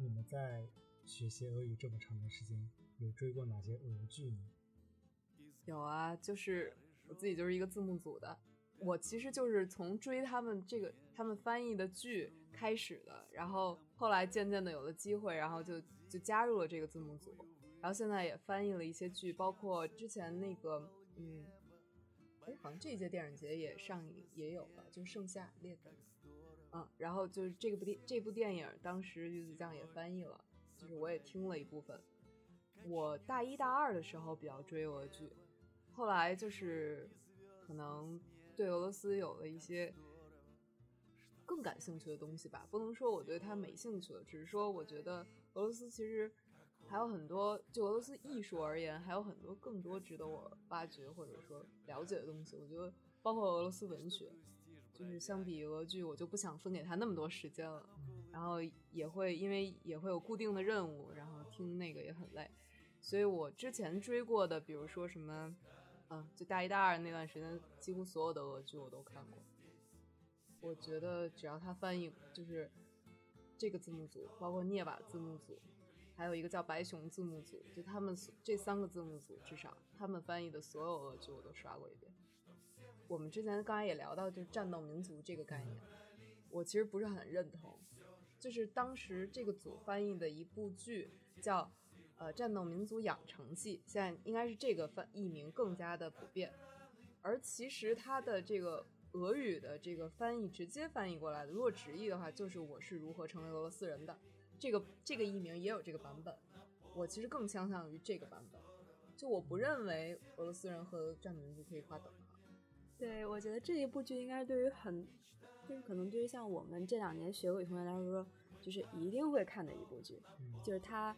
你们在学习俄语这么长的时间，有追过哪些俄剧呢？有啊，就是我自己就是一个字幕组的，我其实就是从追他们这个他们翻译的剧开始的，然后后来渐渐的有了机会，然后就就加入了这个字幕组，然后现在也翻译了一些剧，包括之前那个嗯，哎，好像这一届电影节也上映也有了，就《盛夏烈日》，嗯，然后就是这个部电这部电影当时鱼子酱也翻译了，就是我也听了一部分。我大一大二的时候比较追俄剧，后来就是可能对俄罗斯有了一些更感兴趣的东西吧。不能说我对它没兴趣了，只是说我觉得俄罗斯其实还有很多，就俄罗斯艺术而言，还有很多更多值得我挖掘或者说了解的东西。我觉得包括俄罗斯文学，就是相比俄剧，我就不想分给他那么多时间了。然后也会因为也会有固定的任务，然后听那个也很累。所以我之前追过的，比如说什么，嗯，就大一、大二那段时间，几乎所有的俄剧我都看过。我觉得只要他翻译，就是这个字幕组，包括涅瓦字幕组，还有一个叫白熊字幕组，就他们这三个字幕组，至少他们翻译的所有俄剧我都刷过一遍。我们之前刚才也聊到，就是战斗民族这个概念，我其实不是很认同。就是当时这个组翻译的一部剧叫。呃，战斗民族养成记，现在应该是这个翻译名更加的普遍，而其实它的这个俄语的这个翻译直接翻译过来的，如果直译的话，就是我是如何成为俄罗斯人的。这个这个译名也有这个版本，我其实更倾向于这个版本。就我不认为俄罗斯人和战斗民族可以划等号。对，我觉得这一部剧应该对于很，就是可能对于像我们这两年学俄语同学来说，就是一定会看的一部剧，就是它。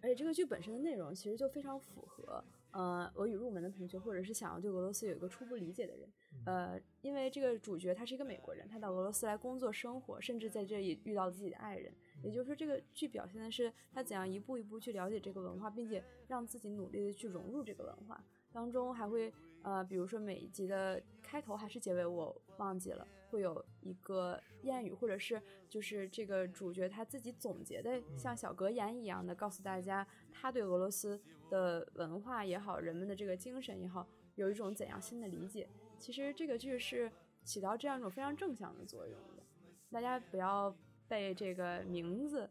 而且这个剧本身的内容其实就非常符合，呃，俄语入门的同学，或者是想要对俄罗斯有一个初步理解的人，呃，因为这个主角他是一个美国人，他到俄罗斯来工作生活，甚至在这里遇到自己的爱人，也就是说，这个剧表现的是他怎样一步一步去了解这个文化，并且让自己努力的去融入这个文化。当中还会呃，比如说每一集的开头还是结尾，我忘记了，会有一个谚语，或者是就是这个主角他自己总结的，像小格言一样的，告诉大家他对俄罗斯的文化也好，人们的这个精神也好，有一种怎样新的理解。其实这个剧是起到这样一种非常正向的作用的，大家不要被这个名字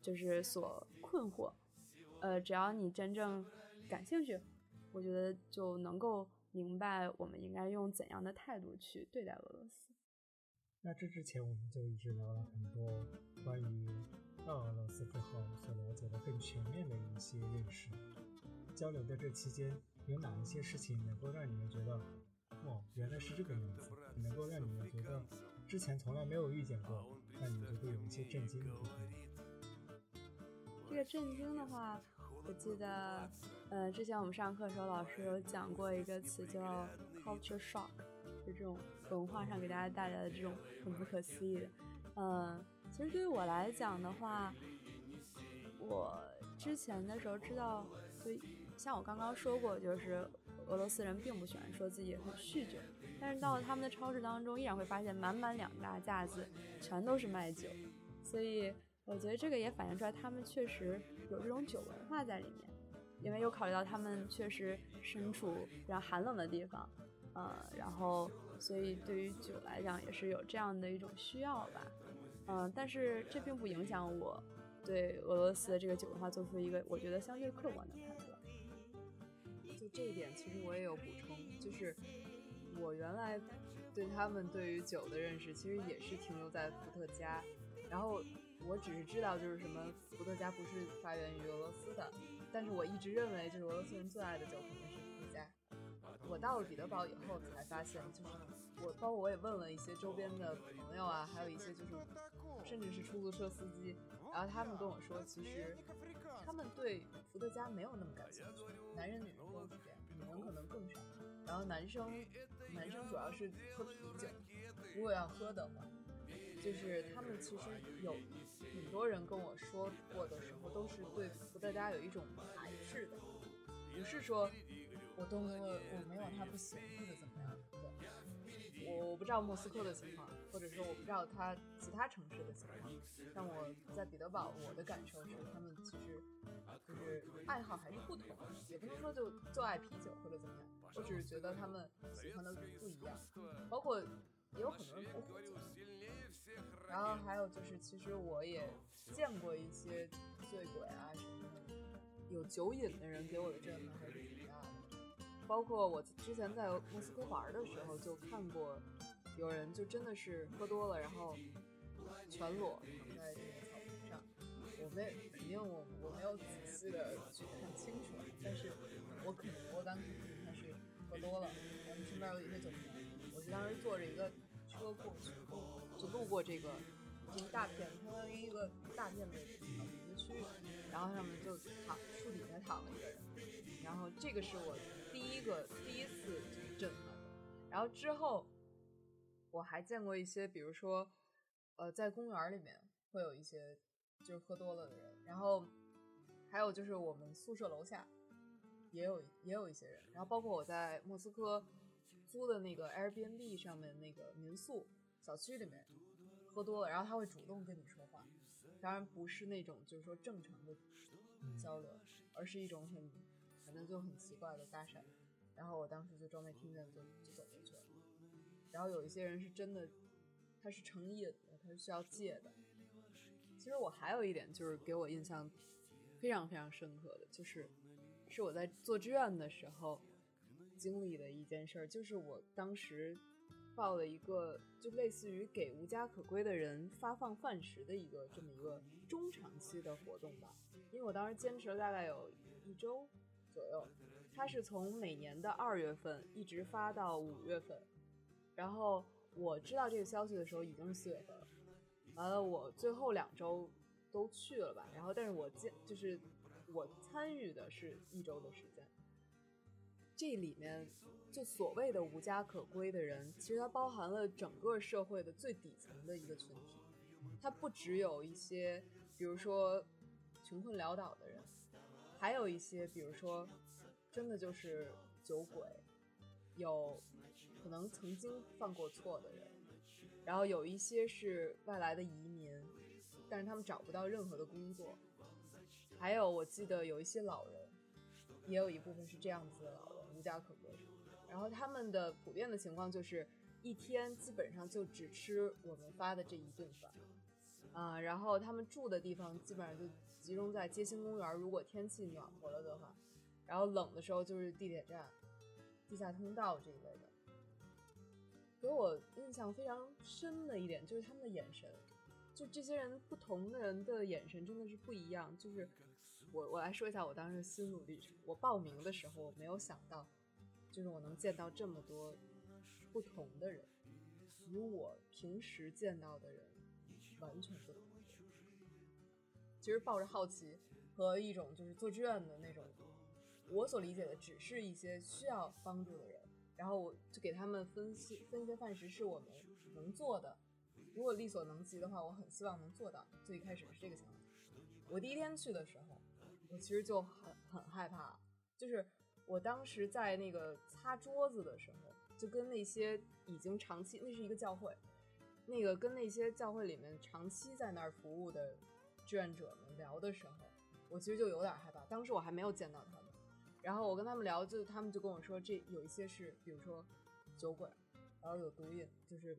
就是所困惑，呃，只要你真正感兴趣。我觉得就能够明白我们应该用怎样的态度去对待俄罗斯。那这之前我们就一直聊了很多关于到俄罗斯之后所了解的更全面的一些认识。交流的这期间，有哪一些事情能够让你们觉得，哦，原来是这个样子，能够让你们觉得之前从来没有遇见过，那你们就会有一些震惊的部分？这个震惊的话。我记得，呃，之前我们上课的时候，老师有讲过一个词叫 culture shock，就这种文化上给大家带来的这种很不可思议的。嗯，其实对于我来讲的话，我之前的时候知道，就像我刚刚说过，就是俄罗斯人并不喜欢说自己很酗酒，但是到了他们的超市当中，依然会发现满满两大架子全都是卖酒，所以。我觉得这个也反映出来，他们确实有这种酒文化在里面，因为又考虑到他们确实身处比较寒冷的地方，呃，然后所以对于酒来讲也是有这样的一种需要吧，嗯，但是这并不影响我对俄罗斯的这个酒文化做出一个我觉得相对客观的判断。就这一点，其实我也有补充，就是我原来对他们对于酒的认识，其实也是停留在伏特加，然后。我只是知道，就是什么伏特加不是发源于俄罗斯的，但是我一直认为，就是俄罗斯人最爱的酒肯定是伏特加。我到了彼得堡以后才发现，就是我包括我也问了一些周边的朋友啊，还有一些就是甚至是出租车司机，然后他们跟我说，其实他们对伏特加没有那么感兴趣，男人女人都是这样，女人可能更少。然后男生男生主要是喝啤酒，如果要喝的话。就是他们其实有很多人跟我说过的时候，都是对伏特加有一种排斥的，不是说我都我我没有他不行或者怎么样的，我我不知道莫斯科的情况，或者说我不知道他其他城市的情况。但我在彼得堡，我的感受是，他们其实就是爱好还是不同，也不能说就就爱啤酒或者怎么样。我只是觉得他们喜欢的不一样，包括也有很多人不喝酒。然后还有就是，其实我也见过一些醉鬼啊什么的，有酒瘾的人给我的震撼还是挺大的。包括我之前在莫斯科玩的时候，就看过有人就真的是喝多了，然后全裸躺在这个草坪上。我没肯定我我没有仔细的去看清楚，但是我肯我敢肯定他是喝多了。我们身边有一些酒瓶，我就当时坐着一个车过去，就路过这个一大片，相当于一个大片的草坪的区域，然后上面就躺树底下躺了一个人，然后这个是我。第一个第一次震撼的，然后之后我还见过一些，比如说，呃，在公园里面会有一些就是喝多了的人，然后还有就是我们宿舍楼下也有也有一些人，然后包括我在莫斯科租的那个 Airbnb 上面那个民宿小区里面喝多了，然后他会主动跟你说话，当然不是那种就是说正常的交流，而是一种很。反正就很奇怪的搭讪，然后我当时就装没听见，就就走过去了。然后有一些人是真的，他是成瘾的，他是需要戒的。其实我还有一点就是给我印象非常非常深刻的，就是是我在做志愿的时候经历的一件事儿，就是我当时报了一个就类似于给无家可归的人发放饭食的一个这么一个中长期的活动吧，因为我当时坚持了大概有一周。左右，它是从每年的二月份一直发到五月份，然后我知道这个消息的时候已经是四月份了，完了我最后两周都去了吧，然后但是我见就是我参与的是一周的时间，这里面就所谓的无家可归的人，其实它包含了整个社会的最底层的一个群体，它不只有一些比如说穷困潦倒的人。还有一些，比如说，真的就是酒鬼，有可能曾经犯过错的人，然后有一些是外来的移民，但是他们找不到任何的工作，还有我记得有一些老人，也有一部分是这样子的老人，无家可归，然后他们的普遍的情况就是一天基本上就只吃我们发的这一顿饭，啊，然后他们住的地方基本上就。集中在街心公园，如果天气暖和了的话，然后冷的时候就是地铁站、地下通道这一类的。给我印象非常深的一点就是他们的眼神，就这些人不同的人的眼神真的是不一样。就是我我来说一下我当时心路历程。我报名的时候我没有想到，就是我能见到这么多不同的人，与我平时见到的人完全不同。其实抱着好奇和一种就是做志愿的那种，我所理解的只是一些需要帮助的人，然后我就给他们分析分一些饭食是我们能做的，如果力所能及的话，我很希望能做到。最一开始是这个想法。我第一天去的时候，我其实就很很害怕，就是我当时在那个擦桌子的时候，就跟那些已经长期那是一个教会，那个跟那些教会里面长期在那儿服务的。志愿者们聊的时候，我其实就有点害怕。当时我还没有见到他们，然后我跟他们聊，就他们就跟我说，这有一些是，比如说酒鬼，然后有毒瘾，就是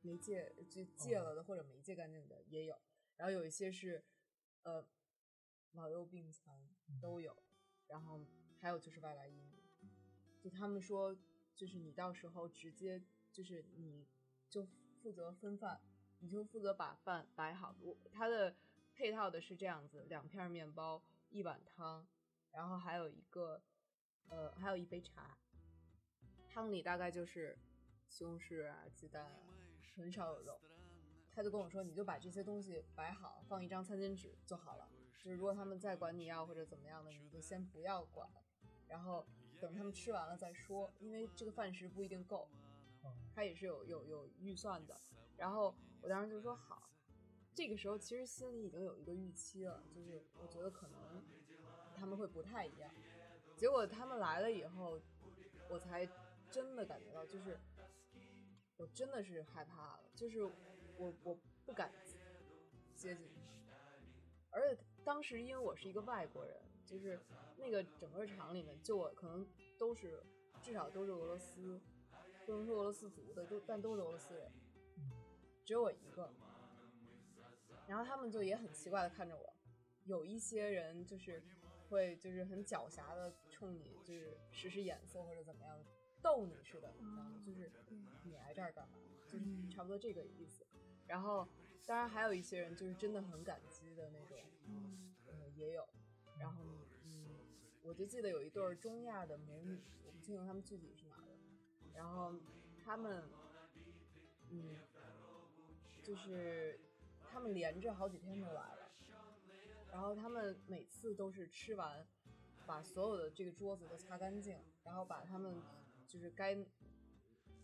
没戒就戒了的，或者没戒干净的也有。然后有一些是呃老幼病残都有，然后还有就是外来移民。就他们说，就是你到时候直接就是你就负责分饭，你就负责把饭摆好。我他的。配套的是这样子：两片面包，一碗汤，然后还有一个，呃，还有一杯茶。汤里大概就是西红柿啊、鸡蛋啊，很少有肉。他就跟我说：“你就把这些东西摆好，放一张餐巾纸就好了。就是如果他们再管你要或者怎么样的，你就先不要管，然后等他们吃完了再说，因为这个饭食不一定够，他也是有有有预算的。”然后我当时就说：“好。”这个时候其实心里已经有一个预期了，就是我觉得可能他们会不太一样。结果他们来了以后，我才真的感觉到，就是我真的是害怕了，就是我我不敢接近，而且当时因为我是一个外国人，就是那个整个厂里面就我可能都是至少都是俄罗斯，不能说俄罗斯族的，都但都是俄罗斯人，只有我一个，然后他们就也很奇怪的看着我，有一些人就是会就是很狡黠的冲你就是使使眼色或者怎么样。逗你似的，你知道吗？就是你来这儿干嘛？就是差不多这个意思。然后，当然还有一些人就是真的很感激的那种，嗯，也有。然后，嗯，我就记得有一对中亚的母女，我不清楚他们具体是哪的。然后他们，嗯，就是他们连着好几天都来了。然后他们每次都是吃完，把所有的这个桌子都擦干净，然后把他们。就是该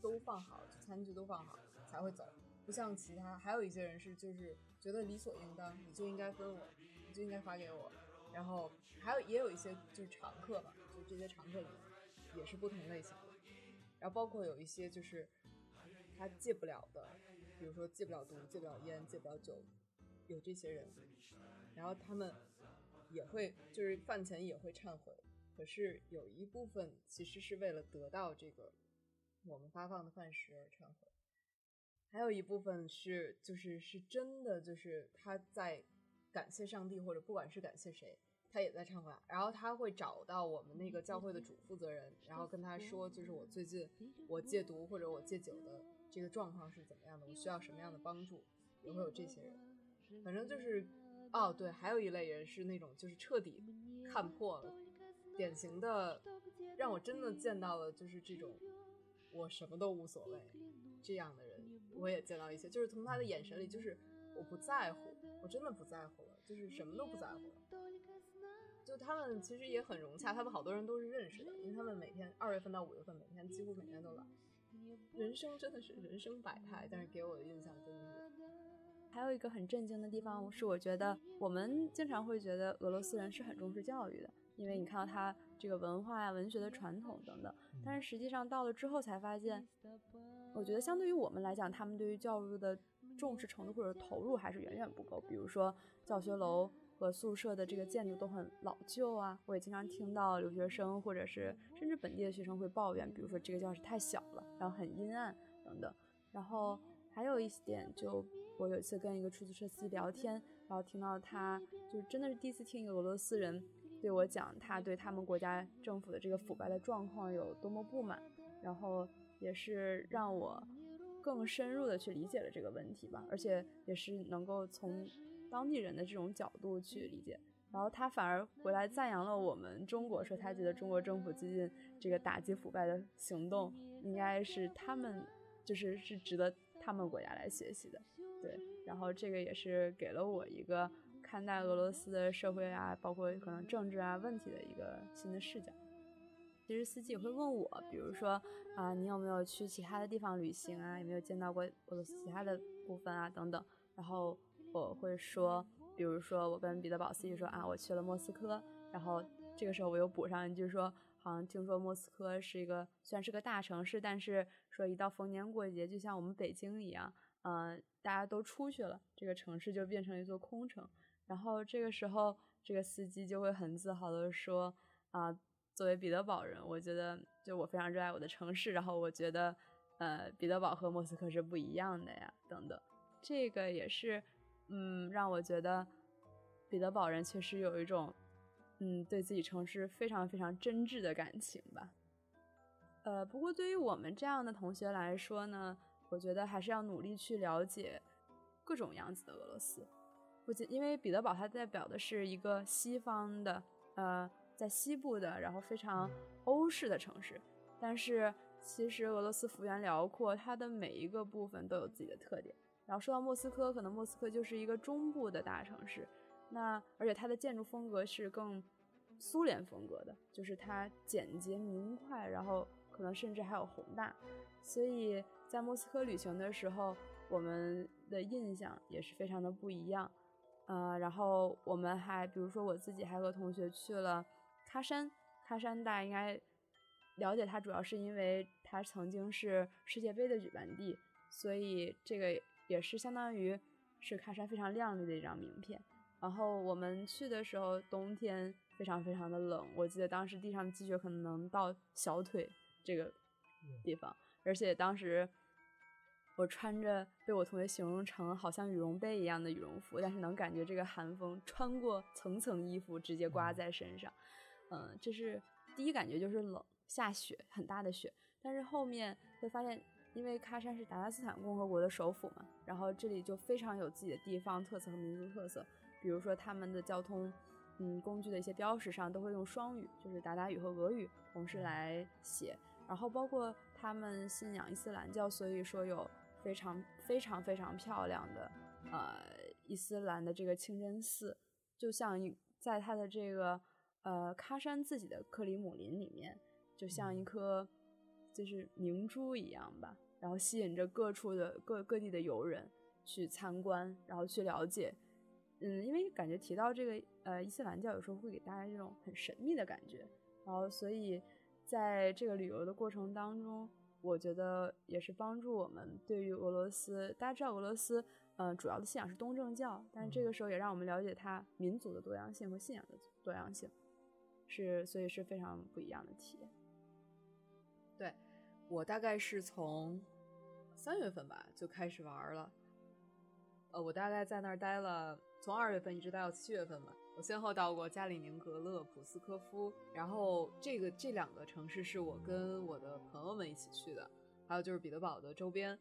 都放好，餐具都放好才会走，不像其他还有一些人是就是觉得理所应当，你就应该分我，你就应该发给我。然后还有也有一些就是常客吧，就这些常客里面也是不同类型的。然后包括有一些就是他戒不了的，比如说戒不了毒、戒不了烟、戒不了酒，有这些人，然后他们也会就是饭前也会忏悔。可是有一部分其实是为了得到这个我们发放的饭食而忏悔，还有一部分是就是是真的就是他在感谢上帝或者不管是感谢谁，他也在忏悔。然后他会找到我们那个教会的主负责人，然后跟他说，就是我最近我戒毒或者我戒酒的这个状况是怎么样的，我需要什么样的帮助，也会有这些人。反正就是哦对，还有一类人是那种就是彻底看破了。典型的，让我真的见到了，就是这种我什么都无所谓这样的人，我也见到一些，就是从他的眼神里，就是我不在乎，我真的不在乎了，就是什么都不在乎了。就他们其实也很融洽，他们好多人都是认识的，因为他们每天二月份到五月份每天几乎每天都来。人生真的是人生百态，但是给我的印象真的是。还有一个很震惊的地方是，我觉得我们经常会觉得俄罗斯人是很重视教育的。因为你看到他这个文化呀、文学的传统等等，但是实际上到了之后才发现，我觉得相对于我们来讲，他们对于教育的重视程度或者投入还是远远不够。比如说教学楼和宿舍的这个建筑都很老旧啊，我也经常听到留学生或者是甚至本地的学生会抱怨，比如说这个教室太小了，然后很阴暗等等。然后还有一点，就我有一次跟一个出租车司机聊天，然后听到他就是真的是第一次听一个俄罗斯人。对我讲，他对他们国家政府的这个腐败的状况有多么不满，然后也是让我更深入的去理解了这个问题吧，而且也是能够从当地人的这种角度去理解。然后他反而回来赞扬了我们中国，说他觉得中国政府最近这个打击腐败的行动，应该是他们就是是值得他们国家来学习的。对，然后这个也是给了我一个。看待俄罗斯的社会啊，包括可能政治啊问题的一个新的视角。其实司机也会问我，比如说啊，你有没有去其他的地方旅行啊？有没有见到过俄罗斯其他的部分啊？等等。然后我会说，比如说我跟彼得堡司机说啊，我去了莫斯科。然后这个时候我又补上一句说，好像听说莫斯科是一个虽然是个大城市，但是说一到逢年过节，就像我们北京一样，嗯，大家都出去了，这个城市就变成一座空城。然后这个时候，这个司机就会很自豪的说：“啊，作为彼得堡人，我觉得就我非常热爱我的城市。然后我觉得，呃，彼得堡和莫斯科是不一样的呀，等等。这个也是，嗯，让我觉得彼得堡人确实有一种，嗯，对自己城市非常非常真挚的感情吧。呃，不过对于我们这样的同学来说呢，我觉得还是要努力去了解各种样子的俄罗斯。”不仅因为彼得堡它代表的是一个西方的，呃，在西部的，然后非常欧式的城市，但是其实俄罗斯幅员辽阔，它的每一个部分都有自己的特点。然后说到莫斯科，可能莫斯科就是一个中部的大城市，那而且它的建筑风格是更苏联风格的，就是它简洁明快，然后可能甚至还有宏大。所以在莫斯科旅行的时候，我们的印象也是非常的不一样。呃，然后我们还，比如说我自己还和同学去了喀山，喀山大家应该了解它，主要是因为它曾经是世界杯的举办地，所以这个也是相当于是喀山非常亮丽的一张名片。然后我们去的时候，冬天非常非常的冷，我记得当时地上的积雪可能能到小腿这个地方，而且当时我穿着被我同学形容成好像羽绒被一样的羽绒服，但是能感觉这个寒风穿过层层衣服直接刮在身上，嗯，这是第一感觉就是冷，下雪很大的雪，但是后面会发现，因为喀山是达拉斯坦共和国的首府嘛，然后这里就非常有自己的地方特色和民族特色。比如说他们的交通，嗯，工具的一些标识上都会用双语，就是达达语和俄语同时来写。然后包括他们信仰伊斯兰教，所以说有非常非常非常漂亮的呃伊斯兰的这个清真寺，就像一在它的这个呃喀山自己的克里姆林里面，就像一颗就是明珠一样吧，然后吸引着各处的各各地的游人去参观，然后去了解。嗯，因为感觉提到这个呃伊斯兰教，有时候会给大家这种很神秘的感觉，然后所以在这个旅游的过程当中，我觉得也是帮助我们对于俄罗斯。大家知道俄罗斯，嗯，主要的信仰是东正教，但是这个时候也让我们了解它民族的多样性和信仰的多样性，是所以是非常不一样的体验。对我大概是从三月份吧就开始玩了，呃，我大概在那儿待了。从二月份一直待到七月份吧，我先后到过加里宁格勒、普斯科夫，然后这个这两个城市是我跟我的朋友们一起去的，还有就是彼得堡的周边。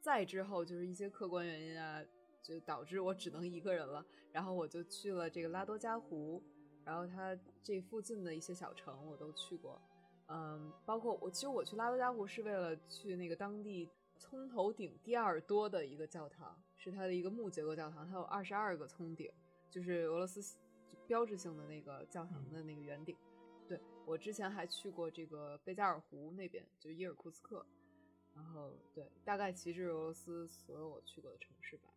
再之后就是一些客观原因啊，就导致我只能一个人了，然后我就去了这个拉多加湖，然后它这附近的一些小城我都去过，嗯，包括我其实我去拉多加湖是为了去那个当地。葱头顶第二多的一个教堂是它的一个木结构教堂，它有二十二个葱顶，就是俄罗斯标志性的那个教堂的那个圆顶。对我之前还去过这个贝加尔湖那边，就是伊尔库茨克。然后对，大概其实俄罗斯所有我去过的城市吧。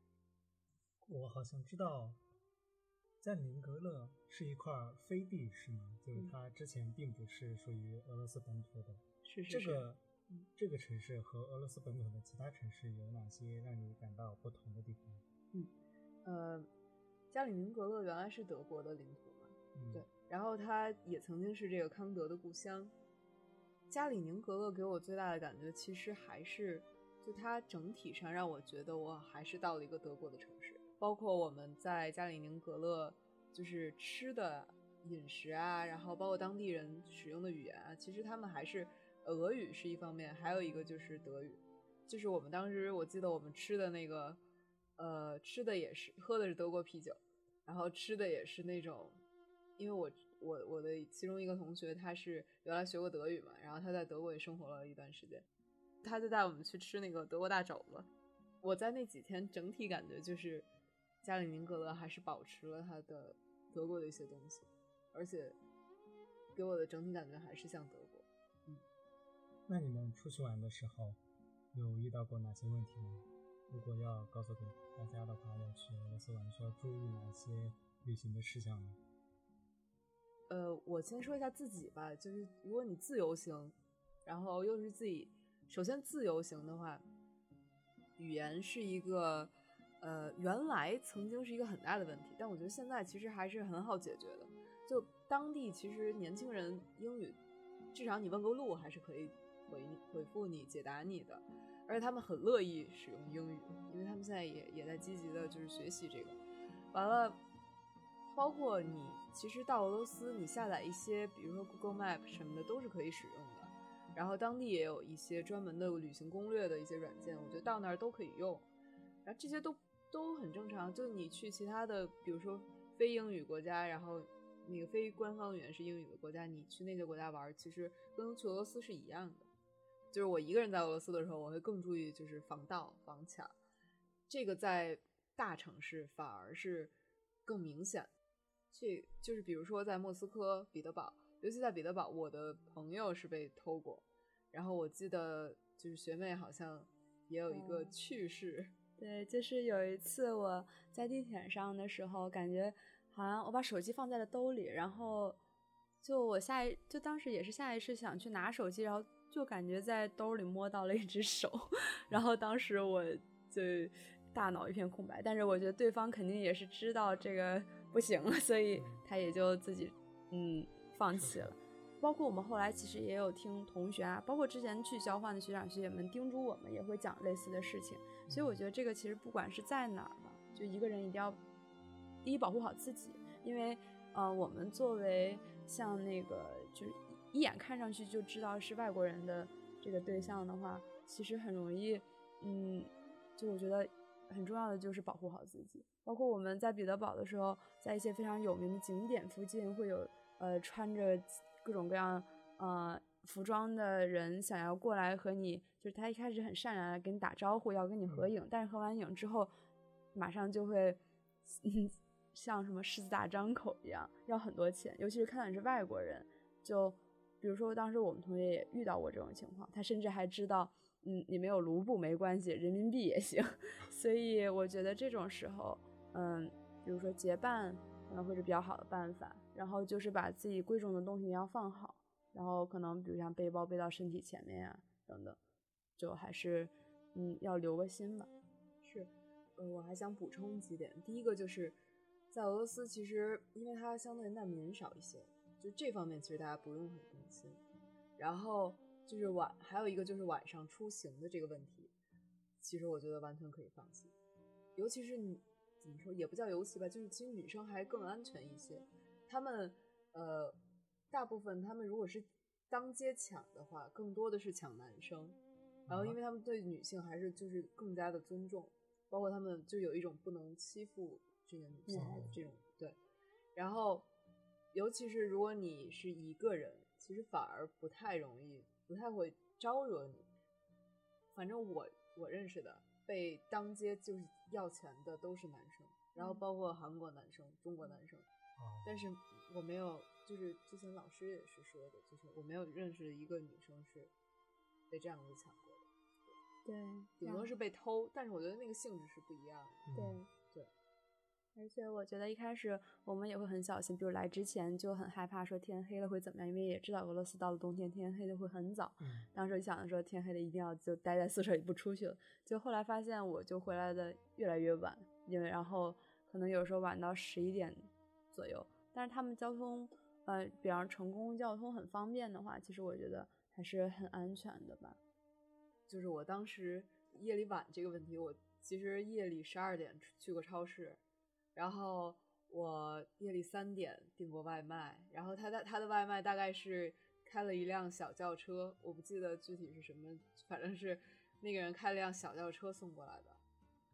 我好像知道，在宁格勒是一块飞地，是吗？就是它之前并不是属于俄罗斯本土的。是是是。这个。这个城市和俄罗斯本土的其他城市有哪些让你感到不同的地方？嗯，呃，加里宁格勒原来是德国的领土嘛，对，然后它也曾经是这个康德的故乡。加里宁格勒给我最大的感觉，其实还是就它整体上让我觉得我还是到了一个德国的城市，包括我们在加里宁格勒就是吃的饮食啊，然后包括当地人使用的语言啊，其实他们还是。俄语是一方面，还有一个就是德语，就是我们当时我记得我们吃的那个，呃，吃的也是喝的是德国啤酒，然后吃的也是那种，因为我我我的其中一个同学他是原来学过德语嘛，然后他在德国也生活了一段时间，他就带我们去吃那个德国大肘子，我在那几天整体感觉就是加里宁格勒还是保持了他的德国的一些东西，而且给我的整体感觉还是像德国。那你们出去玩的时候，有遇到过哪些问题吗？如果要告诉给大家的话，要去俄罗斯玩需要注意哪些旅行的事项呢？呃，我先说一下自己吧，就是如果你自由行，然后又是自己，首先自由行的话，语言是一个，呃，原来曾经是一个很大的问题，但我觉得现在其实还是很好解决的。就当地其实年轻人英语，至少你问个路还是可以。回回复你解答你的，而且他们很乐意使用英语，因为他们现在也也在积极的就是学习这个。完了，包括你其实到俄罗斯，你下载一些比如说 Google Map 什么的都是可以使用的。然后当地也有一些专门的旅行攻略的一些软件，我觉得到那儿都可以用。然后这些都都很正常。就你去其他的，比如说非英语国家，然后那个非官方语言是英语的国家，你去那些国家玩，其实跟去俄罗斯是一样的。就是我一个人在俄罗斯的时候，我会更注意就是防盗防抢，这个在大城市反而是更明显。这就是比如说在莫斯科、彼得堡，尤其在彼得堡，我的朋友是被偷过。然后我记得就是学妹好像也有一个趣事，对，就是有一次我在地铁上的时候，感觉好像我把手机放在了兜里，然后就我下一就当时也是下意识想去拿手机，然后。就感觉在兜里摸到了一只手，然后当时我就大脑一片空白。但是我觉得对方肯定也是知道这个不行了，所以他也就自己嗯放弃了。包括我们后来其实也有听同学啊，包括之前去交换的学长学姐们叮嘱我们，也会讲类似的事情。所以我觉得这个其实不管是在哪儿吧，就一个人一定要第一保护好自己，因为呃，我们作为像那个就是一眼看上去就知道是外国人的这个对象的话，其实很容易，嗯，就我觉得很重要的就是保护好自己。包括我们在彼得堡的时候，在一些非常有名的景点附近会有呃穿着。各种各样呃服装的人想要过来和你，就是他一开始很善良的跟你打招呼，要跟你合影，但是合完影之后，马上就会嗯 像什么狮子大张口一样要很多钱，尤其是看到你是外国人，就比如说当时我们同学也遇到过这种情况，他甚至还知道，嗯，你没有卢布没关系，人民币也行，所以我觉得这种时候，嗯，比如说结伴可能会是比较好的办法。然后就是把自己贵重的东西要放好，然后可能比如像背包背到身体前面呀等等，就还是嗯要留个心吧。是，呃，我还想补充几点。第一个就是在俄罗斯，其实因为它相对难民少一些，就这方面其实大家不用很担心。然后就是晚还有一个就是晚上出行的这个问题，其实我觉得完全可以放心。尤其是你怎么说也不叫尤其吧，就是其实女生还更安全一些。他们，呃，大部分他们如果是当街抢的话，更多的是抢男生，然后因为他们对女性还是就是更加的尊重，包括他们就有一种不能欺负这个女性的这种对，然后尤其是如果你是一个人，其实反而不太容易，不太会招惹你。反正我我认识的被当街就是要钱的都是男生，然后包括韩国男生、中国男生。但是我没有，就是之前老师也是说的，就是我没有认识一个女生是被这样子抢过的，对，顶多是被偷，但是我觉得那个性质是不一样的，对对。而且我觉得一开始我们也会很小心，比如来之前就很害怕说天黑了会怎么样，因为也知道俄罗斯到了冬天天黑的会很早，嗯当时想着说天黑了一定要就待在宿舍里不出去了，就后来发现我就回来的越来越晚，因为然后可能有时候晚到十一点。左右，但是他们交通，呃，比方乘公共交通很方便的话，其实我觉得还是很安全的吧。就是我当时夜里晚这个问题，我其实夜里十二点去过超市，然后我夜里三点订过外卖，然后他的他的外卖大概是开了一辆小轿车，我不记得具体是什么，反正是那个人开了辆小轿车送过来的，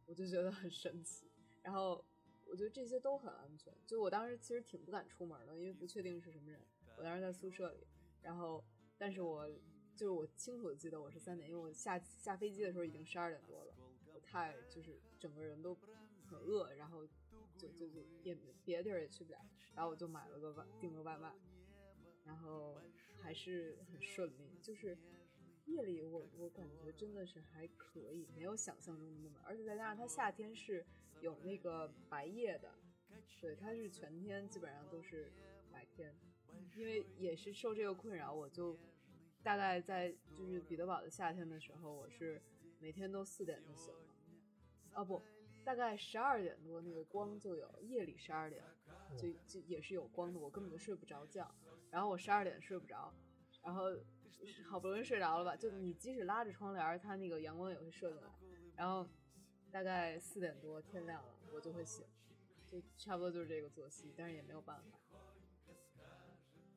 我就觉得很神奇，然后。我觉得这些都很安全。就我当时其实挺不敢出门的，因为不确定是什么人。我当时在宿舍里，然后，但是我就是我清楚的记得我是三点，因为我下下飞机的时候已经十二点多了，我太就是整个人都很饿，然后就就就也别的地儿也去不了，然后我就买了个外订个外卖，然后还是很顺利。就是夜里我我感觉真的是还可以，没有想象中的那么，而且再加上它夏天是。有那个白夜的，对，它是全天基本上都是白天，因为也是受这个困扰，我就大概在就是彼得堡的夏天的时候，我是每天都四点就醒了，哦不，大概十二点多那个光就有，夜里十二点就就也是有光的，我根本就睡不着觉，然后我十二点睡不着，然后好不容易睡着了吧，就你即使拉着窗帘，它那个阳光也会射进来，然后。大概四点多天亮了，我就会醒，就差不多就是这个作息，但是也没有办法。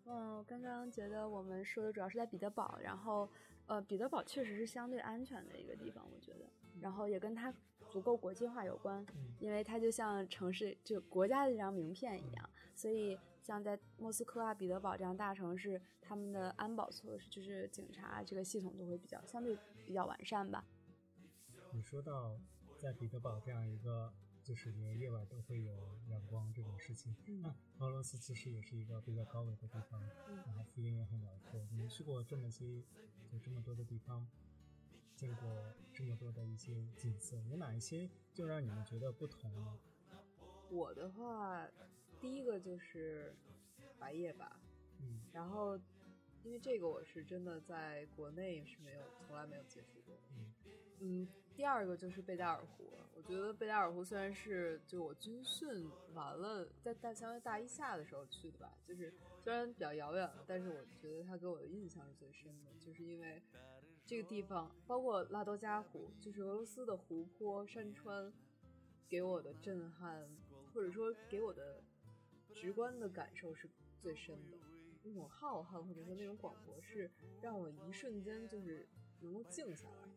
嗯，我刚刚觉得我们说的主要是在彼得堡，然后呃，彼得堡确实是相对安全的一个地方，我觉得，然后也跟它足够国际化有关，因为它就像城市就国家的这张名片一样，所以像在莫斯科啊、彼得堡这样大城市，他们的安保措施就是警察这个系统都会比较相对比较完善吧。你说到。在彼得堡这样一个就是连夜晚都会有阳光这种事情，那俄罗斯其实也是一个比较高纬的地方，然后幅员也很辽阔。你去过这么些，就这么多的地方，见过这么多的一些景色，有哪一些就让你们觉得不同呢？我的话，第一个就是白夜吧，嗯，然后因为这个我是真的在国内是没有从来没有接触过。嗯，第二个就是贝加尔湖，我觉得贝加尔湖虽然是就我军训完了，在大相当于大一下的时候去的吧，就是虽然比较遥远了，但是我觉得它给我的印象是最深的，就是因为这个地方，包括拉多加湖，就是俄罗斯的湖泊山川，给我的震撼，或者说给我的直观的感受是最深的，那种浩瀚或者说那种广博，是让我一瞬间就是能够静下来。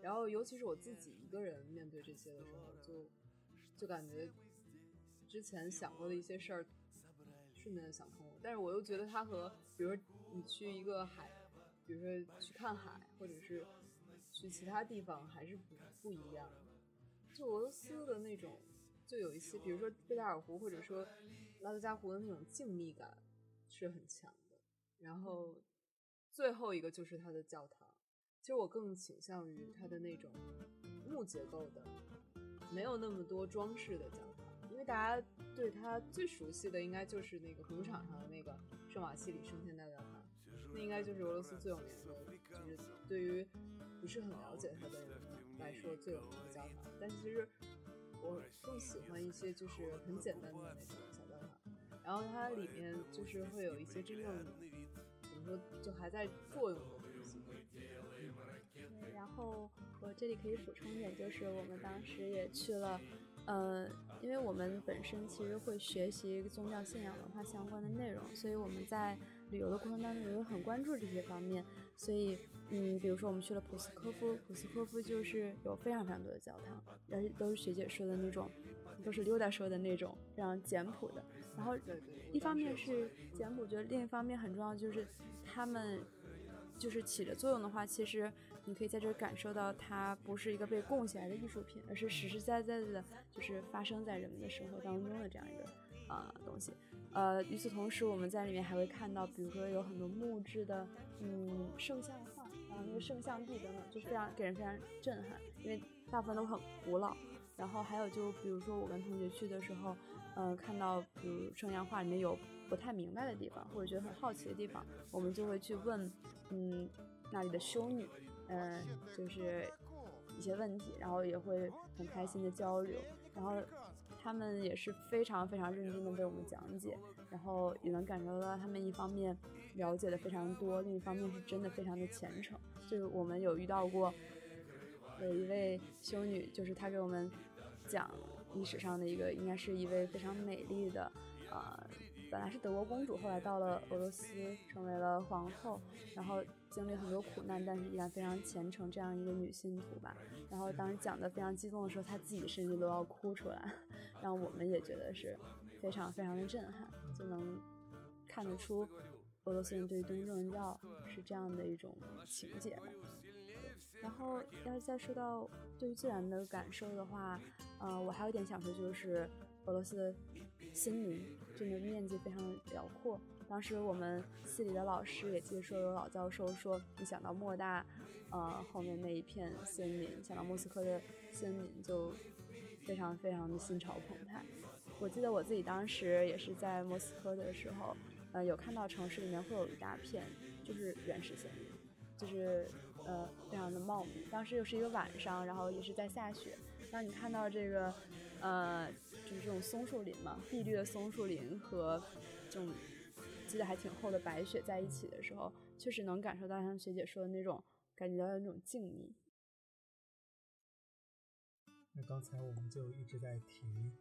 然后，尤其是我自己一个人面对这些的时候，就就感觉之前想过的一些事儿，瞬间想通了。但是我又觉得它和，比如说你去一个海，比如说去看海，或者是去其他地方，还是不不一样。就俄罗斯的那种，就有一些，比如说贝加尔湖，或者说拉多加湖的那种静谧感是很强的。然后最后一个就是它的教堂。其实我更倾向于它的那种木结构的，没有那么多装饰的教堂，因为大家对它最熟悉的应该就是那个赌场上的那个圣瓦西里升天大教堂，那应该就是俄罗斯最有名的，对于不是很了解他的人来说最有名的教堂。但其实我更喜欢一些就是很简单的那种小教法，然后它里面就是会有一些真正怎么说就还在作用的东西。然后我这里可以补充一点，就是我们当时也去了，呃，因为我们本身其实会学习宗教信仰文化相关的内容，所以我们在旅游的过程当中也会很关注这些方面。所以，嗯，比如说我们去了普斯科夫，普斯科夫就是有非常非常多的教堂，而且都是学姐说的那种，都是溜达说的那种非常简朴的。然后，一方面是简朴，觉得另一方面很重要就是他们就是起着作用的话，其实。你可以在这儿感受到，它不是一个被供起来的艺术品，而是实实在在的，就是发生在人们的生活当中的这样一个啊东西。呃，与此同时，我们在里面还会看到，比如说有很多木质的，嗯，圣像画，然后那个圣像壁等等，就非常给人非常震撼，因为大部分都很古老。然后还有就比如说我跟同学去的时候，嗯，看到比如圣像画里面有不太明白的地方，或者觉得很好奇的地方，我们就会去问，嗯，那里的修女。嗯，就是一些问题，然后也会很开心的交流，然后他们也是非常非常认真的为我们讲解，然后也能感受到他们一方面了解的非常多，另一方面是真的非常的虔诚。就是我们有遇到过有一位修女，就是她给我们讲历史上的一个，应该是一位非常美丽的，呃，本来是德国公主，后来到了俄罗斯成为了皇后，然后。经历很多苦难，但是依然非常虔诚，这样一个女信徒吧。然后当时讲的非常激动的时候，她自己甚至都要哭出来，让我们也觉得是非常非常的震撼，就能看得出俄罗斯人对于东正教是这样的一种情节吧。然后要是再说到对于自然的感受的话，呃，我还有一点想说，就是俄罗斯的森林真的面积非常辽阔。当时我们系里的老师也接说，有老教授说，一想到莫大，呃，后面那一片森林，想到莫斯科的森林，就非常非常的心潮澎湃。我记得我自己当时也是在莫斯科的时候，呃，有看到城市里面会有一大片就是原始森林，就是呃非常的茂密。当时又是一个晚上，然后也是在下雪，当你看到这个，呃，就是这种松树林嘛，碧绿的松树林和这种。积得还挺厚的白雪在一起的时候，确实能感受到像学姐说的那种感觉到那种静谧。那刚才我们就一直在提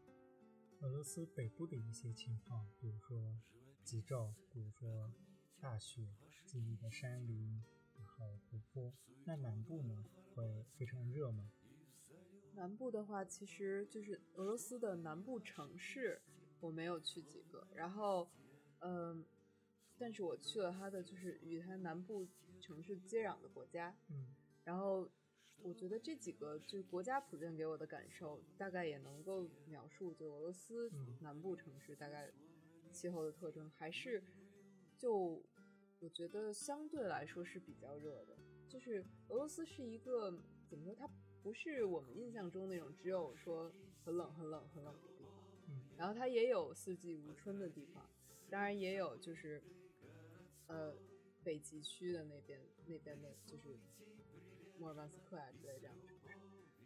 俄罗斯北部的一些情况，比如说极昼，比如说大雪、静谧的山林，然后湖泊。那南部呢，会非常热吗？南部的话，其实就是俄罗斯的南部城市，我没有去几个，然后，嗯。但是我去了它的就是与它南部城市接壤的国家，嗯，然后我觉得这几个就是国家普遍给我的感受，大概也能够描述就俄罗斯南部城市大概气候的特征，还是就我觉得相对来说是比较热的。就是俄罗斯是一个怎么说，它不是我们印象中那种只有说很冷很冷很冷的地方，嗯，然后它也有四季如春的地方，当然也有就是。呃，北极区的那边那边的，就是摩尔曼斯克啊之类这样的，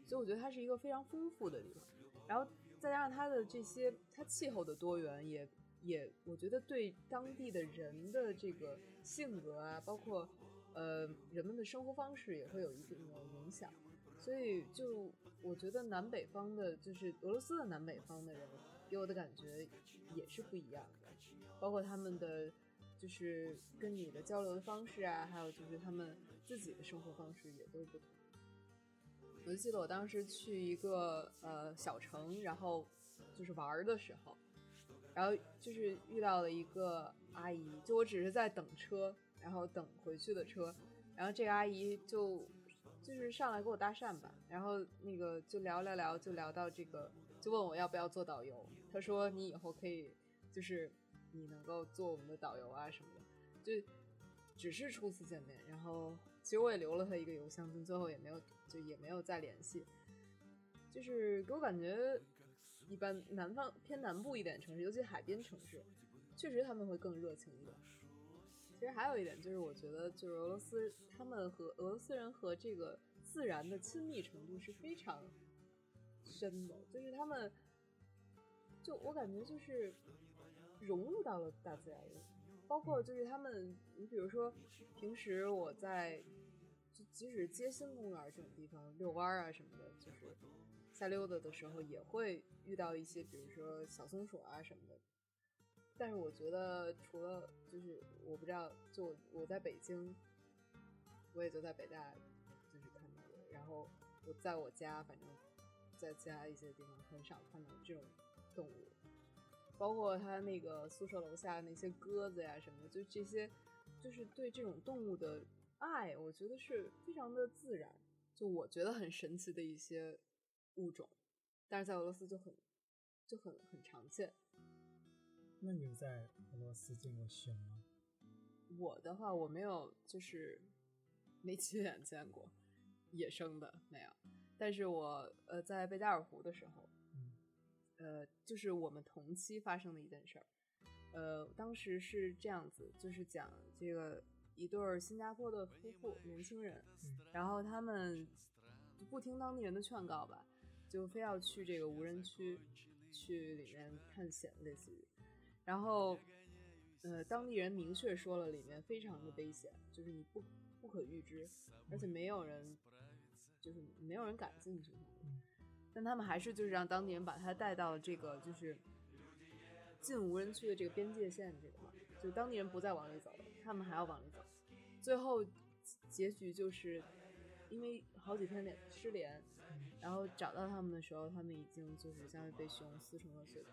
所以我觉得它是一个非常丰富的地方。然后再加上它的这些，它气候的多元也也，我觉得对当地的人的这个性格啊，包括呃人们的生活方式也会有一定的影响。所以就我觉得南北方的，就是俄罗斯的南北方的人，给我的感觉也是不一样的，包括他们的。就是跟你的交流的方式啊，还有就是他们自己的生活方式也都不同。我就记得我当时去一个呃小城，然后就是玩的时候，然后就是遇到了一个阿姨，就我只是在等车，然后等回去的车，然后这个阿姨就就是上来跟我搭讪吧，然后那个就聊聊聊，就聊到这个，就问我要不要做导游，她说你以后可以就是。你能够做我们的导游啊什么的，就只是初次见面，然后其实我也留了他一个邮箱，但最后也没有就也没有再联系。就是给我感觉，一般南方偏南部一点城市，尤其海边城市，确实他们会更热情一点。其实还有一点就是，我觉得就是俄罗斯他们和俄罗斯人和这个自然的亲密程度是非常深的，就是他们，就我感觉就是。融入到了大自然里，包括就是他们，你比如说，平时我在，就即使街心公园这种地方遛弯啊什么的，就是瞎溜达的时候，也会遇到一些，比如说小松鼠啊什么的。但是我觉得，除了就是我不知道，就我在北京，我也就在北大就是看到的，然后我在我家，反正在其他一些地方很少看到这种动物。包括他那个宿舍楼下那些鸽子呀什么的，就这些，就是对这种动物的爱，我觉得是非常的自然，就我觉得很神奇的一些物种，但是在俄罗斯就很就很很常见。那你在俄罗斯见过熊吗？我的话，我没有，就是 没亲眼见过野生的没有，但是我呃在贝加尔湖的时候。呃，就是我们同期发生的一件事儿，呃，当时是这样子，就是讲这个一对儿新加坡的夫妇，年轻人，然后他们不听当地人的劝告吧，就非要去这个无人区去里面探险，类似于，然后呃，当地人明确说了里面非常的危险，就是你不不可预知，而且没有人，就是没有人敢进去。但他们还是就是让当地人把他带到了这个就是进无人区的这个边界线这个嘛，就当地人不再往里走了，他们还要往里走。最后结局就是因为好几天连失联，然后找到他们的时候，他们已经就是相当于被熊撕成了碎片。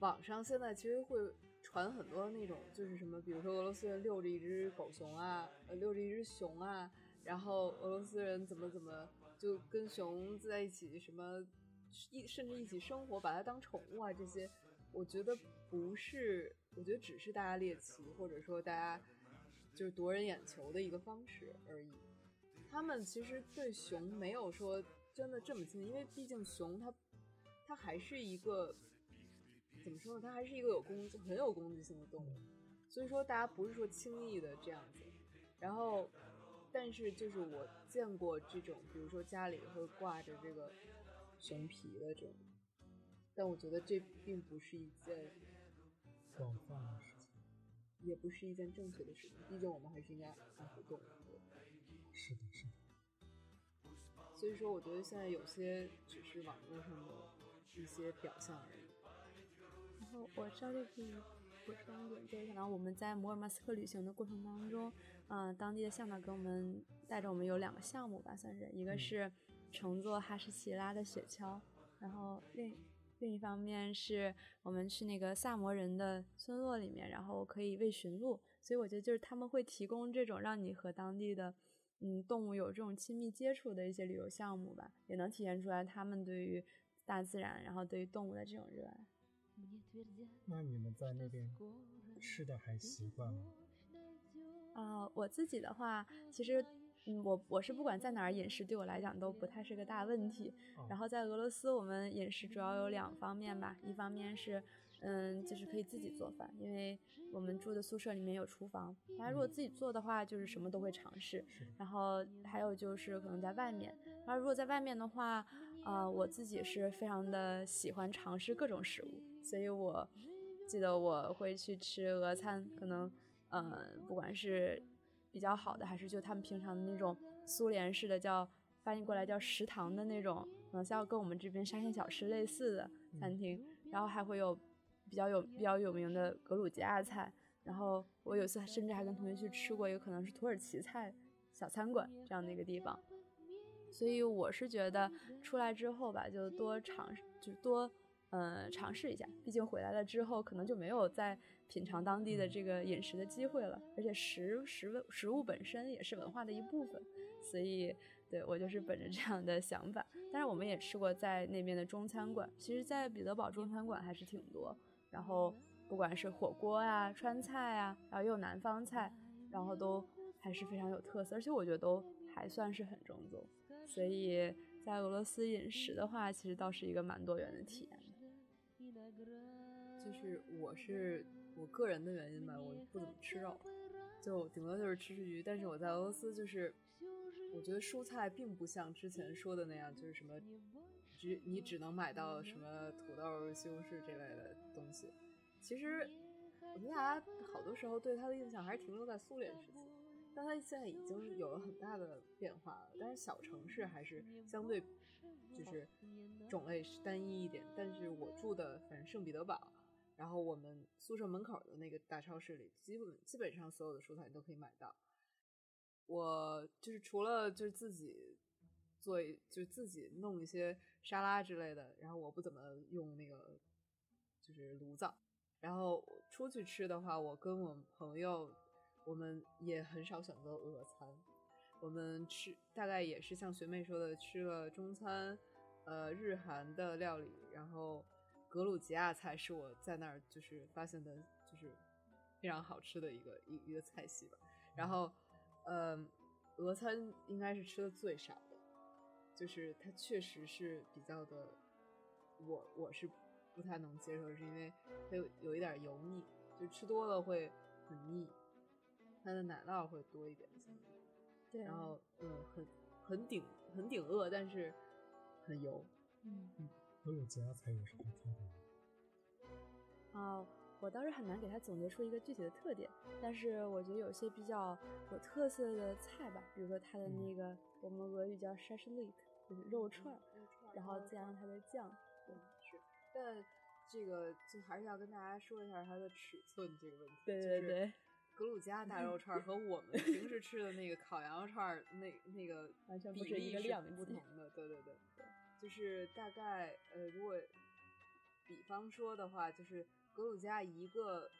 网上现在其实会传很多那种就是什么，比如说俄罗斯人遛着一只狗熊啊，呃遛着一只熊啊，然后俄罗斯人怎么怎么。就跟熊在一起，什么一甚至一起生活，把它当宠物啊，这些，我觉得不是，我觉得只是大家猎奇，或者说大家就是夺人眼球的一个方式而已。他们其实对熊没有说真的这么亲，因为毕竟熊它它还是一个怎么说呢？它还是一个有攻很有攻击性的动物，所以说大家不是说轻易的这样子，然后。但是就是我见过这种，比如说家里会挂着这个熊皮的这种，但我觉得这并不是一件广泛的事情，也不是一件正确的事情。毕竟我们还是应该爱护动物。是的，是的。所以说，我觉得现在有些只是网络上的一些表象而已。然后我稍微可以就是可能我们在摩尔曼斯克旅行的过程当中。嗯，当地的向导给我们带着我们有两个项目吧，算是一个是乘坐哈士奇拉的雪橇，然后另另一方面是我们去那个萨摩人的村落里面，然后可以喂驯鹿。所以我觉得就是他们会提供这种让你和当地的嗯动物有这种亲密接触的一些旅游项目吧，也能体现出来他们对于大自然，然后对于动物的这种热爱。那你们在那边吃的还习惯吗？啊，我自己的话，其实，嗯，我我是不管在哪儿饮食，对我来讲都不太是个大问题。然后在俄罗斯，我们饮食主要有两方面吧，一方面是嗯，就是可以自己做饭，因为我们住的宿舍里面有厨房。大家如果自己做的话，就是什么都会尝试。然后还有就是可能在外面，然后如果在外面的话，呃，我自己是非常的喜欢尝试各种食物，所以我记得我会去吃俄餐，可能，呃，不管是比较好的，还是就他们平常的那种苏联式的叫翻译过来叫食堂的那种，嗯，像跟我们这边沙县小吃类似的餐厅，然后还会有。比较有比较有名的格鲁吉亚菜，然后我有次甚至还跟同学去吃过一个可能是土耳其菜小餐馆这样的一个地方，所以我是觉得出来之后吧，就多尝就多呃尝试一下，毕竟回来了之后可能就没有再品尝当地的这个饮食的机会了，而且食食物食物本身也是文化的一部分，所以对我就是本着这样的想法。但是我们也吃过在那边的中餐馆，其实，在彼得堡中餐馆还是挺多。然后不管是火锅啊、川菜啊，然后也有南方菜，然后都还是非常有特色，而且我觉得都还算是很正宗。所以在俄罗斯饮食的话，其实倒是一个蛮多元的体验的。就是我是我个人的原因吧，我不怎么吃肉，就顶多就是吃吃鱼。但是我在俄罗斯就是，我觉得蔬菜并不像之前说的那样，就是什么。只你只能买到什么土豆、西红柿这类的东西。其实我们大家好多时候对它的印象还是停留在苏联时期，但它现在已经有了很大的变化了。但是小城市还是相对就是种类是单一一点。但是我住的反正圣彼得堡，然后我们宿舍门口的那个大超市里，基本基本上所有的蔬菜你都可以买到。我就是除了就是自己。做就是自己弄一些沙拉之类的，然后我不怎么用那个就是炉灶，然后出去吃的话，我跟我朋友，我们也很少选择俄餐，我们吃大概也是像学妹说的，吃了中餐，呃日韩的料理，然后格鲁吉亚菜是我在那儿就是发现的，就是非常好吃的一个一一个菜系吧，然后嗯俄餐应该是吃的最少的。就是它确实是比较的，我我是不太能接受，是因为它有有一点油腻，就吃多了会很腻。它的奶酪会多一点，对，然后嗯，很很顶很顶饿，但是很油。嗯嗯，还有其他菜有什么特点？哦，我当时很难给它总结出一个具体的特点，但是我觉得有些比较有特色的菜吧，比如说它的那个我们俄语叫 shashlik。就是肉串儿，然后加上它的酱，对，是。但这个就还是要跟大家说一下它的尺寸这个问题。对对对。格鲁吉亚大肉串和我们平时吃的那个烤羊肉串那那个 完全不是一个量不同的。对对对。就是大概呃，如果比方说的话，就是格鲁吉亚一个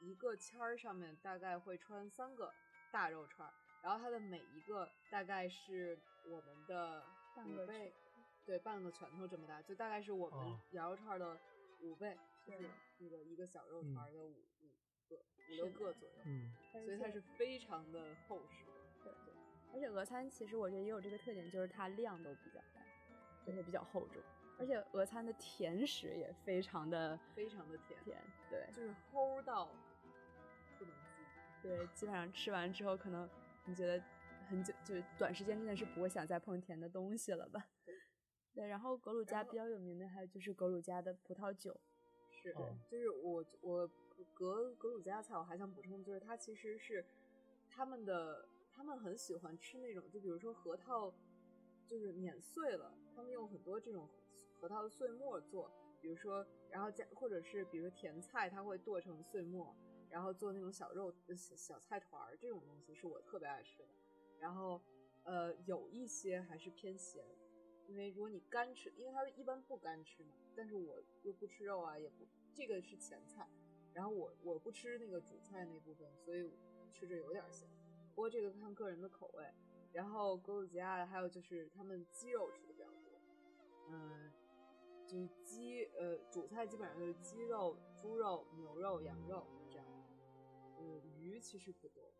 一个签儿上面大概会穿三个大肉串儿，然后它的每一个大概是我们的。五倍，对，半个拳头这么大，就大概是我们羊肉串的五倍，就是那个一个小肉串的五五个五六个左右，嗯，所以它是非常的厚实。对对，而且俄餐其实我觉得也有这个特点，就是它量都比较大，而且比较厚重，而且俄餐的甜食也非常的非常的甜，甜，对，就是齁到不能自对，基本上吃完之后，可能你觉得。很久就短时间之内是不会想再碰甜的东西了吧？对，然后格鲁家比较有名的还有就是格鲁家的葡萄酒，是，就是我我格格鲁家菜我还想补充，就是它其实是他们的他们很喜欢吃那种，就比如说核桃就是碾碎了，他们用很多这种核桃的碎末做，比如说然后加或者是比如甜菜，它会剁成碎末，然后做那种小肉小小菜团儿这种东西是我特别爱吃的。然后，呃，有一些还是偏咸，因为如果你干吃，因为它一般不干吃嘛。但是我又不吃肉啊，也不，这个是前菜。然后我我不吃那个主菜那部分，所以吃着有点咸。不过这个看个人的口味。然后格鲁吉亚还有就是他们鸡肉吃的，嗯，就是鸡，呃，主菜基本上就是鸡肉、猪肉、牛肉、羊肉这样。嗯，鱼其实不多。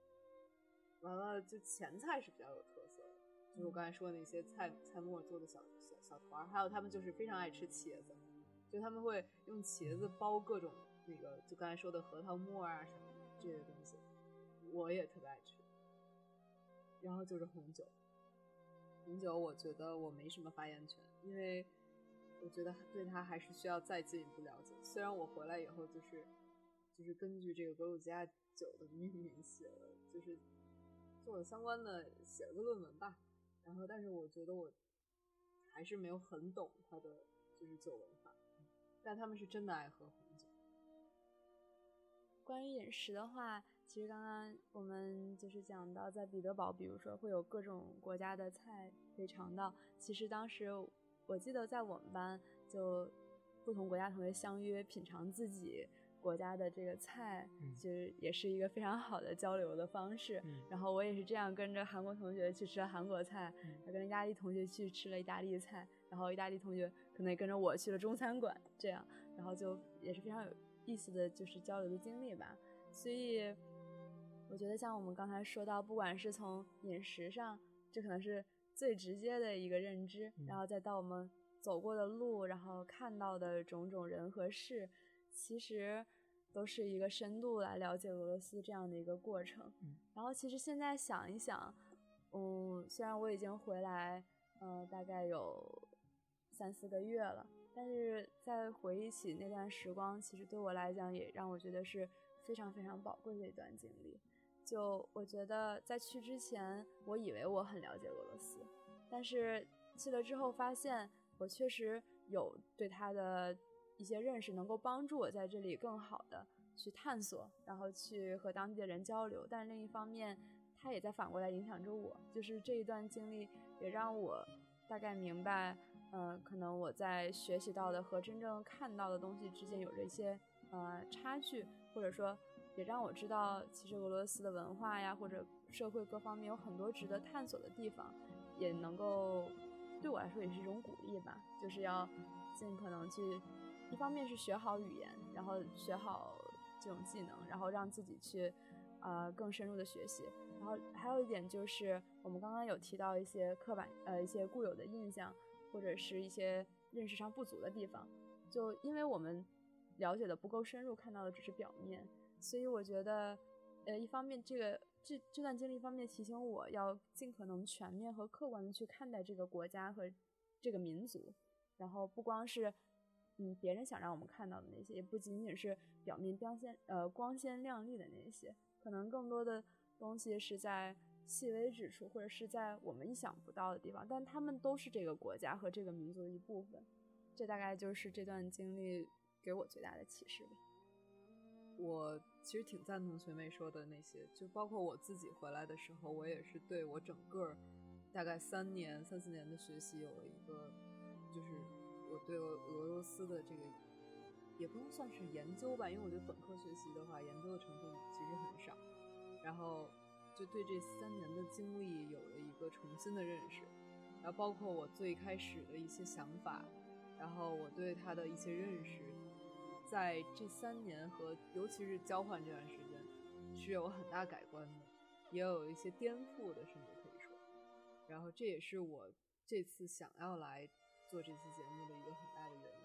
完了，就前菜是比较有特色的，就是我刚才说的那些菜菜末做的小小小团儿，还有他们就是非常爱吃茄子，就他们会用茄子包各种那个，就刚才说的核桃沫啊什么的这些东西，我也特别爱吃。然后就是红酒，红酒我觉得我没什么发言权，因为我觉得对它还是需要再进一步了解。虽然我回来以后就是就是根据这个格鲁吉亚酒的命名写了，就是做了相关的写了个论文吧。然后，但是我觉得我还是没有很懂它的就是酒文化，但他们是真的爱喝红酒。关于饮食的话，其实刚刚我们就是讲到在彼得堡，比如说会有各种国家的菜可以尝到。其实当时我记得在我们班就不同国家同学相约品尝自己。国家的这个菜，就是也是一个非常好的交流的方式。然后我也是这样跟着韩国同学去吃了韩国菜，跟着意大利同学去吃了意大利菜，然后意大利同学可能也跟着我去了中餐馆，这样，然后就也是非常有意思的就是交流的经历吧。所以我觉得像我们刚才说到，不管是从饮食上，这可能是最直接的一个认知，然后再到我们走过的路，然后看到的种种人和事。其实都是一个深度来了解俄罗斯这样的一个过程。然后其实现在想一想，嗯，虽然我已经回来，嗯，大概有三四个月了，但是在回忆起那段时光，其实对我来讲也让我觉得是非常非常宝贵的一段经历。就我觉得在去之前，我以为我很了解俄罗斯，但是去了之后发现，我确实有对它的。一些认识能够帮助我在这里更好的去探索，然后去和当地的人交流。但另一方面，它也在反过来影响着我。就是这一段经历也让我大概明白，嗯，可能我在学习到的和真正看到的东西之间有着一些呃差距，或者说也让我知道，其实俄罗斯的文化呀或者社会各方面有很多值得探索的地方，也能够对我来说也是一种鼓励吧。就是要尽可能去。一方面是学好语言，然后学好这种技能，然后让自己去，呃，更深入的学习。然后还有一点就是，我们刚刚有提到一些刻板，呃，一些固有的印象，或者是一些认识上不足的地方。就因为我们了解的不够深入，看到的只是表面，所以我觉得，呃，一方面这个这这段经历，一方面提醒我要尽可能全面和客观的去看待这个国家和这个民族，然后不光是。嗯，别人想让我们看到的那些，也不仅仅是表面光鲜呃光鲜亮丽的那些，可能更多的东西是在细微之处，或者是在我们意想不到的地方。但他们都是这个国家和这个民族的一部分。这大概就是这段经历给我最大的启示吧。我其实挺赞同学妹说的那些，就包括我自己回来的时候，我也是对我整个大概三年三四年的学习有了一个就是。我对俄俄罗斯的这个也不能算是研究吧，因为我觉得本科学习的话，研究的成分其实很少。然后就对这三年的经历有了一个重新的认识，然后包括我最开始的一些想法，然后我对他的一些认识，在这三年和尤其是交换这段时间是有很大改观的，也有一些颠覆的，甚至可以说。然后这也是我这次想要来。做这期节目的一个很大的原因，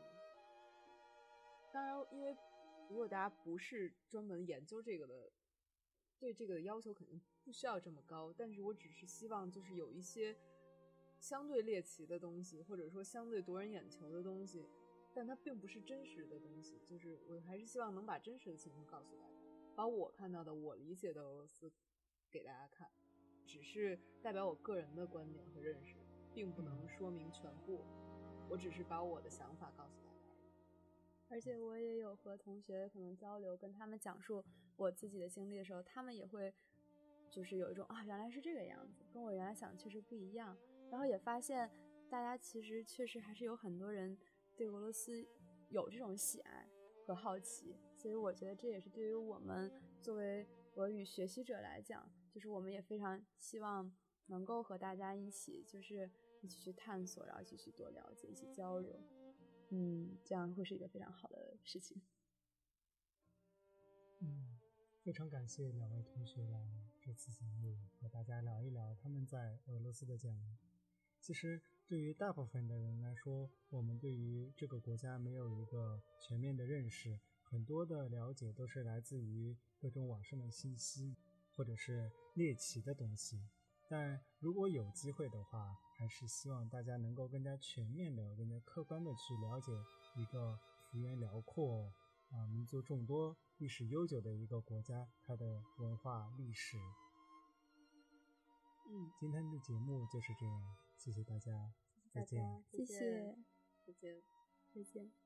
当然，因为如果大家不是专门研究这个的，对这个的要求肯定不需要这么高。但是我只是希望，就是有一些相对猎奇的东西，或者说相对夺人眼球的东西，但它并不是真实的东西。就是我还是希望能把真实的情况告诉大家，把我看到的、我理解的俄罗斯给大家看，只是代表我个人的观点和认识，并不能说明全部。我只是把我的想法告诉大家，而且我也有和同学可能交流，跟他们讲述我自己的经历的时候，他们也会就是有一种啊，原来是这个样子，跟我原来想的确实不一样。然后也发现大家其实确实还是有很多人对俄罗斯有这种喜爱和好奇，所以我觉得这也是对于我们作为俄语学习者来讲，就是我们也非常希望能够和大家一起就是。一起去探索，然后一起去多了解，一起交流，嗯，这样会是一个非常好的事情。嗯，非常感谢两位同学来这次节目和大家聊一聊他们在俄罗斯的见闻。其实。对于大部分的人来说，我们对于这个国家没有一个全面的认识，很多的了解都是来自于各种网上的信息，或者是猎奇的东西。但如果有机会的话，还是希望大家能够更加全面的、更加客观的去了解一个幅员辽阔、啊民族众多、历史悠久的一个国家，它的文化历史。嗯，今天的节目就是这样，谢谢大家，再见。谢谢，再见。再见。